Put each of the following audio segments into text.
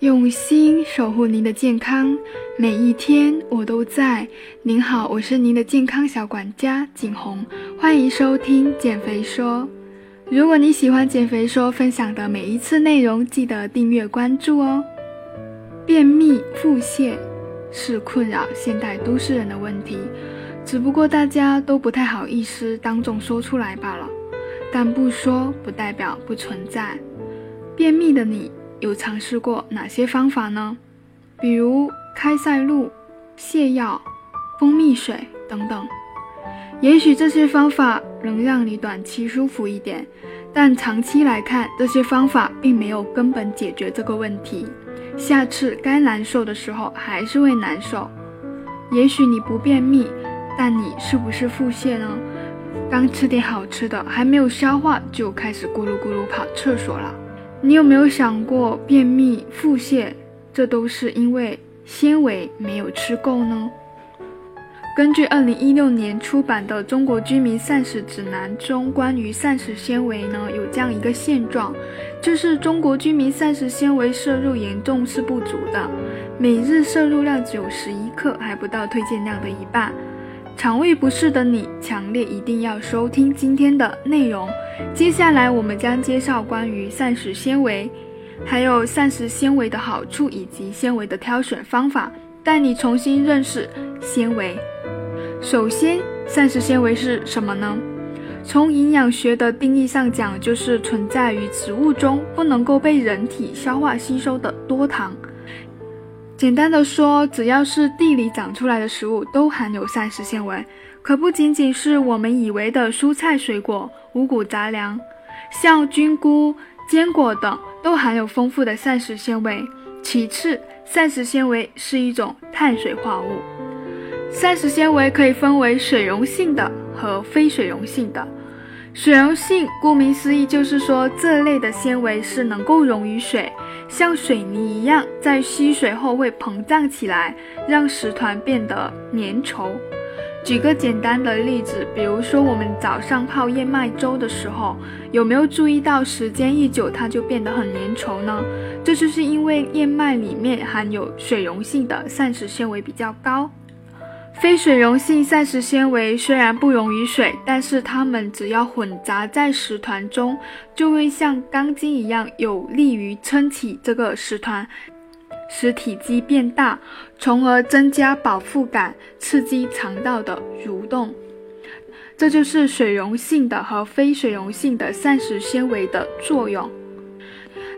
用心守护您的健康，每一天我都在。您好，我是您的健康小管家景红，欢迎收听减肥说。如果你喜欢减肥说分享的每一次内容，记得订阅关注哦。便秘、腹泻是困扰现代都市人的问题，只不过大家都不太好意思当众说出来罢了。但不说不代表不存在。便秘的你。有尝试过哪些方法呢？比如开塞露、泻药、蜂蜜水等等。也许这些方法能让你短期舒服一点，但长期来看，这些方法并没有根本解决这个问题。下次该难受的时候还是会难受。也许你不便秘，但你是不是腹泻呢？刚吃点好吃的，还没有消化就开始咕噜咕噜跑厕所了。你有没有想过，便秘、腹泻，这都是因为纤维没有吃够呢？根据二零一六年出版的《中国居民膳食指南》中关于膳食纤维呢，有这样一个现状，就是中国居民膳食纤维摄入严重是不足的，每日摄入量只有十一克，还不到推荐量的一半。肠胃不适的你，强烈一定要收听今天的内容。接下来我们将介绍关于膳食纤维，还有膳食纤维的好处以及纤维的挑选方法，带你重新认识纤维。首先，膳食纤维是什么呢？从营养学的定义上讲，就是存在于植物中不能够被人体消化吸收的多糖。简单的说，只要是地里长出来的食物都含有膳食纤维，可不仅仅是我们以为的蔬菜水果、五谷杂粮，像菌菇、坚果等都含有丰富的膳食纤维。其次，膳食纤维是一种碳水化合物。膳食纤维可以分为水溶性的和非水溶性的。水溶性，顾名思义，就是说这类的纤维是能够溶于水，像水泥一样，在吸水后会膨胀起来，让食团变得粘稠。举个简单的例子，比如说我们早上泡燕麦粥的时候，有没有注意到时间一久它就变得很粘稠呢？这就是因为燕麦里面含有水溶性的膳食纤维比较高。非水溶性膳食纤维虽然不溶于水，但是它们只要混杂在食团中，就会像钢筋一样，有利于撑起这个食团，使体积变大，从而增加饱腹感，刺激肠道的蠕动。这就是水溶性的和非水溶性的膳食纤维的作用。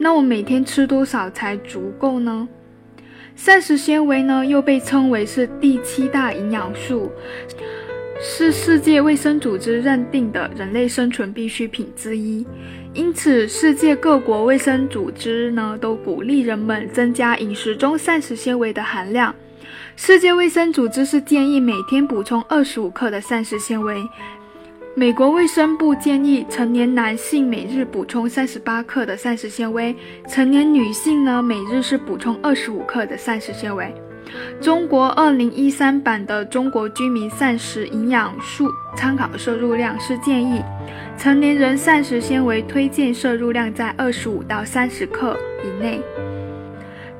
那我每天吃多少才足够呢？膳食纤维呢，又被称为是第七大营养素，是世界卫生组织认定的人类生存必需品之一。因此，世界各国卫生组织呢，都鼓励人们增加饮食中膳食纤维的含量。世界卫生组织是建议每天补充二十五克的膳食纤维。美国卫生部建议成年男性每日补充三十八克的膳食纤维，成年女性呢每日是补充二十五克的膳食纤维。中国二零一三版的《中国居民膳食营养素参考摄入量》是建议成年人膳食纤维推荐摄入量在二十五到三十克以内。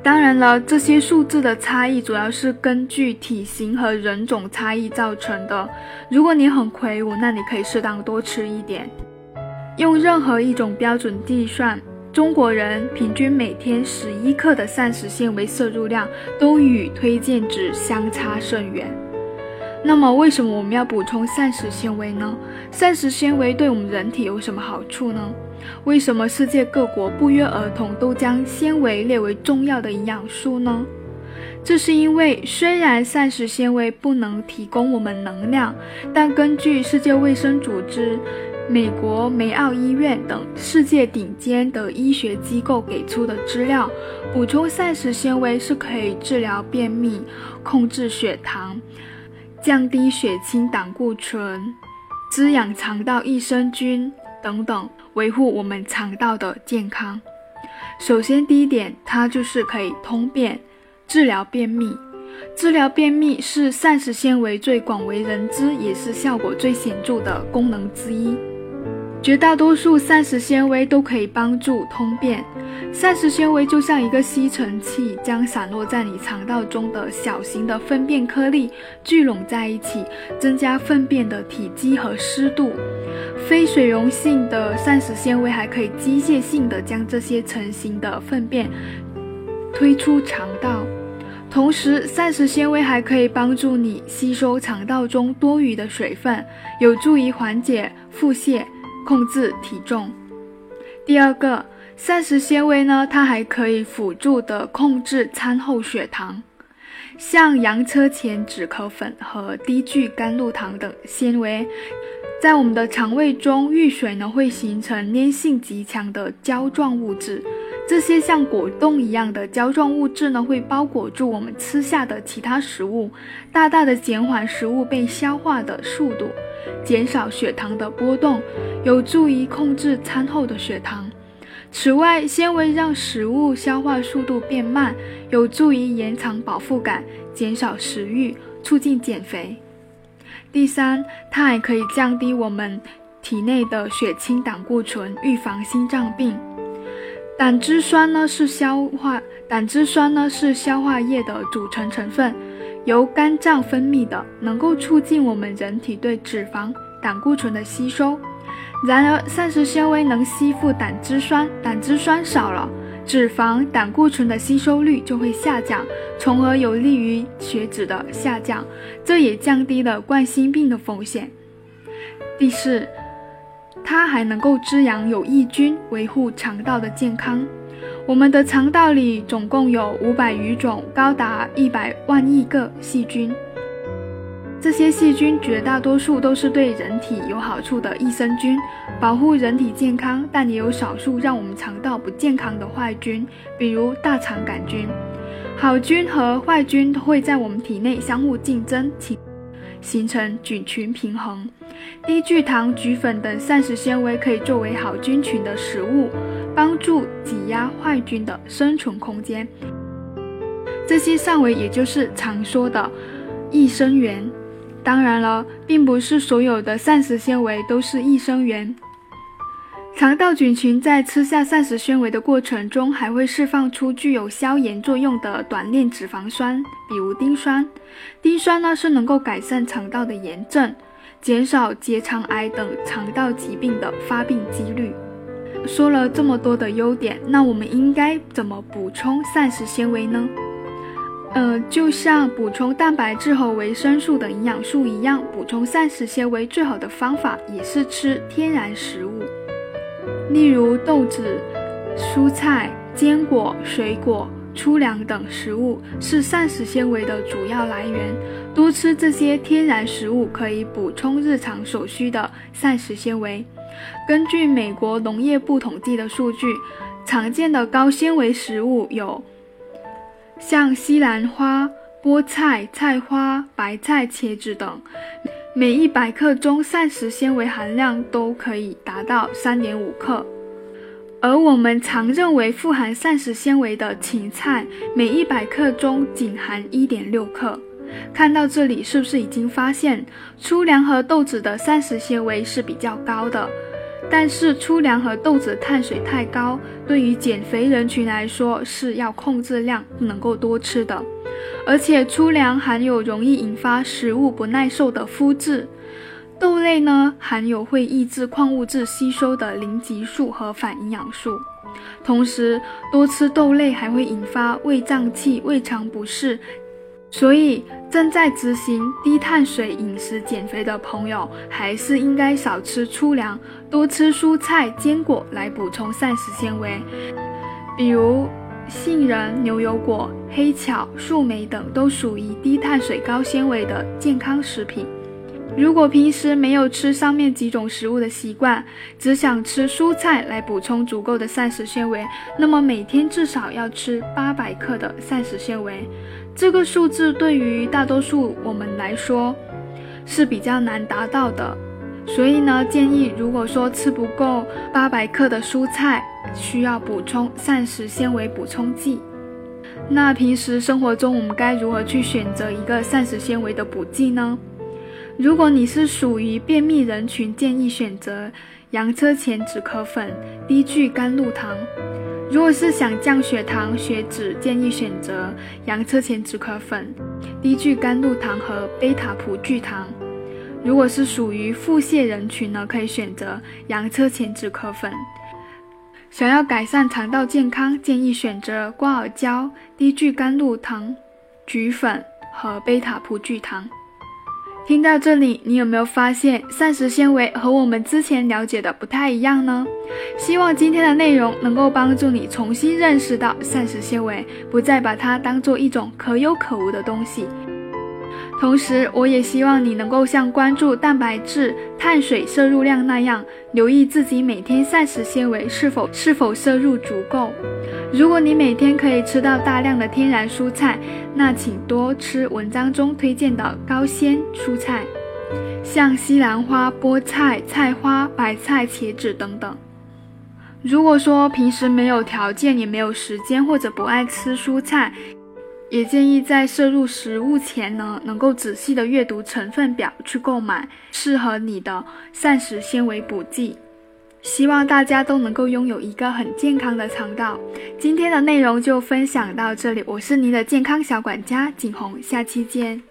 当然了，这些数字的差异主要是根据体型和人种差异造成的。如果你很魁梧，那你可以适当多吃一点。用任何一种标准计算，中国人平均每天十一克的膳食纤维摄入量都与推荐值相差甚远。那么，为什么我们要补充膳食纤维呢？膳食纤维对我们人体有什么好处呢？为什么世界各国不约而同都将纤维列为重要的营养素呢？这是因为，虽然膳食纤维不能提供我们能量，但根据世界卫生组织、美国梅奥医院等世界顶尖的医学机构给出的资料，补充膳食纤维是可以治疗便秘、控制血糖、降低血清胆固醇、滋养肠道益生菌等等。维护我们肠道的健康。首先，第一点，它就是可以通便，治疗便秘。治疗便秘是膳食纤维最广为人知，也是效果最显著的功能之一。绝大多数膳食纤维都可以帮助通便。膳食纤维就像一个吸尘器，将散落在你肠道中的小型的粪便颗粒聚拢在一起，增加粪便的体积和湿度。非水溶性的膳食纤维还可以机械性的将这些成型的粪便推出肠道。同时，膳食纤维还可以帮助你吸收肠道中多余的水分，有助于缓解腹泻。控制体重。第二个，膳食纤维呢，它还可以辅助的控制餐后血糖。像洋车前止咳粉和低聚甘露糖等纤维，在我们的肠胃中遇水呢，会形成粘性极强的胶状物质。这些像果冻一样的胶状物质呢，会包裹住我们吃下的其他食物，大大的减缓食物被消化的速度。减少血糖的波动，有助于控制餐后的血糖。此外，纤维让食物消化速度变慢，有助于延长饱腹感，减少食欲，促进减肥。第三，它还可以降低我们体内的血清胆固醇，预防心脏病。胆汁酸呢是消化胆汁酸呢是消化液的组成成分。由肝脏分泌的，能够促进我们人体对脂肪、胆固醇的吸收。然而，膳食纤维能吸附胆汁酸，胆汁酸少了，脂肪、胆固醇的吸收率就会下降，从而有利于血脂的下降，这也降低了冠心病的风险。第四，它还能够滋养有益菌，维护肠道的健康。我们的肠道里总共有五百余种，高达一百万亿个细菌。这些细菌绝大多数都是对人体有好处的益生菌，保护人体健康。但也有少数让我们肠道不健康的坏菌，比如大肠杆菌。好菌和坏菌会在我们体内相互竞争，形形成菌群平衡。低聚糖菊粉等膳食纤维可以作为好菌群的食物。帮助挤压坏菌的生存空间。这些善维也就是常说的益生元。当然了，并不是所有的膳食纤维都是益生元。肠道菌群在吃下膳食纤维的过程中，还会释放出具有消炎作用的短链脂肪酸，比如丁酸。丁酸呢是能够改善肠道的炎症，减少结肠癌等肠道疾病的发病几率。说了这么多的优点，那我们应该怎么补充膳食纤维呢？呃，就像补充蛋白质和维生素等营养素一样，补充膳食纤维最好的方法也是吃天然食物，例如豆子、蔬菜、坚果、水果、粗粮等食物是膳食纤维的主要来源。多吃这些天然食物可以补充日常所需的膳食纤维。根据美国农业部统计的数据，常见的高纤维食物有像西兰花、菠菜、菜花、白菜、茄子等，每一百克中膳食纤维含量都可以达到三点五克。而我们常认为富含膳食纤维的芹菜，每一百克中仅含一点六克。看到这里，是不是已经发现粗粮和豆子的膳食纤维是比较高的？但是粗粮和豆子碳水太高，对于减肥人群来说是要控制量，不能够多吃的。而且粗粮含有容易引发食物不耐受的麸质，豆类呢含有会抑制矿物质吸收的磷激素和反营养素。同时，多吃豆类还会引发胃胀气、胃肠不适。所以，正在执行低碳水饮食减肥的朋友，还是应该少吃粗粮，多吃蔬菜、坚果来补充膳食纤维。比如杏仁、牛油果、黑巧、树莓等，都属于低碳水高纤维的健康食品。如果平时没有吃上面几种食物的习惯，只想吃蔬菜来补充足够的膳食纤维，那么每天至少要吃八百克的膳食纤维。这个数字对于大多数我们来说是比较难达到的，所以呢，建议如果说吃不够八百克的蔬菜，需要补充膳食纤维补充剂。那平时生活中我们该如何去选择一个膳食纤维的补剂呢？如果你是属于便秘人群，建议选择洋车前止咳粉、低聚甘露糖。如果是想降血糖、血脂，建议选择洋车前止咳粉、低聚甘露糖和贝塔葡聚糖。如果是属于腹泻人群呢，可以选择洋车前止咳粉。想要改善肠道健康，建议选择瓜尔胶、低聚甘露糖、菊粉和贝塔葡聚糖。听到这里，你有没有发现膳食纤维和我们之前了解的不太一样呢？希望今天的内容能够帮助你重新认识到膳食纤维，不再把它当做一种可有可无的东西。同时，我也希望你能够像关注蛋白质、碳水摄入量那样，留意自己每天膳食纤维是否是否摄入足够。如果你每天可以吃到大量的天然蔬菜，那请多吃文章中推荐的高纤蔬菜，像西兰花、菠菜、菜花、白菜、茄子等等。如果说平时没有条件，也没有时间，或者不爱吃蔬菜，也建议在摄入食物前呢，能够仔细的阅读成分表，去购买适合你的膳食纤维补剂。希望大家都能够拥有一个很健康的肠道。今天的内容就分享到这里，我是您的健康小管家景红，下期见。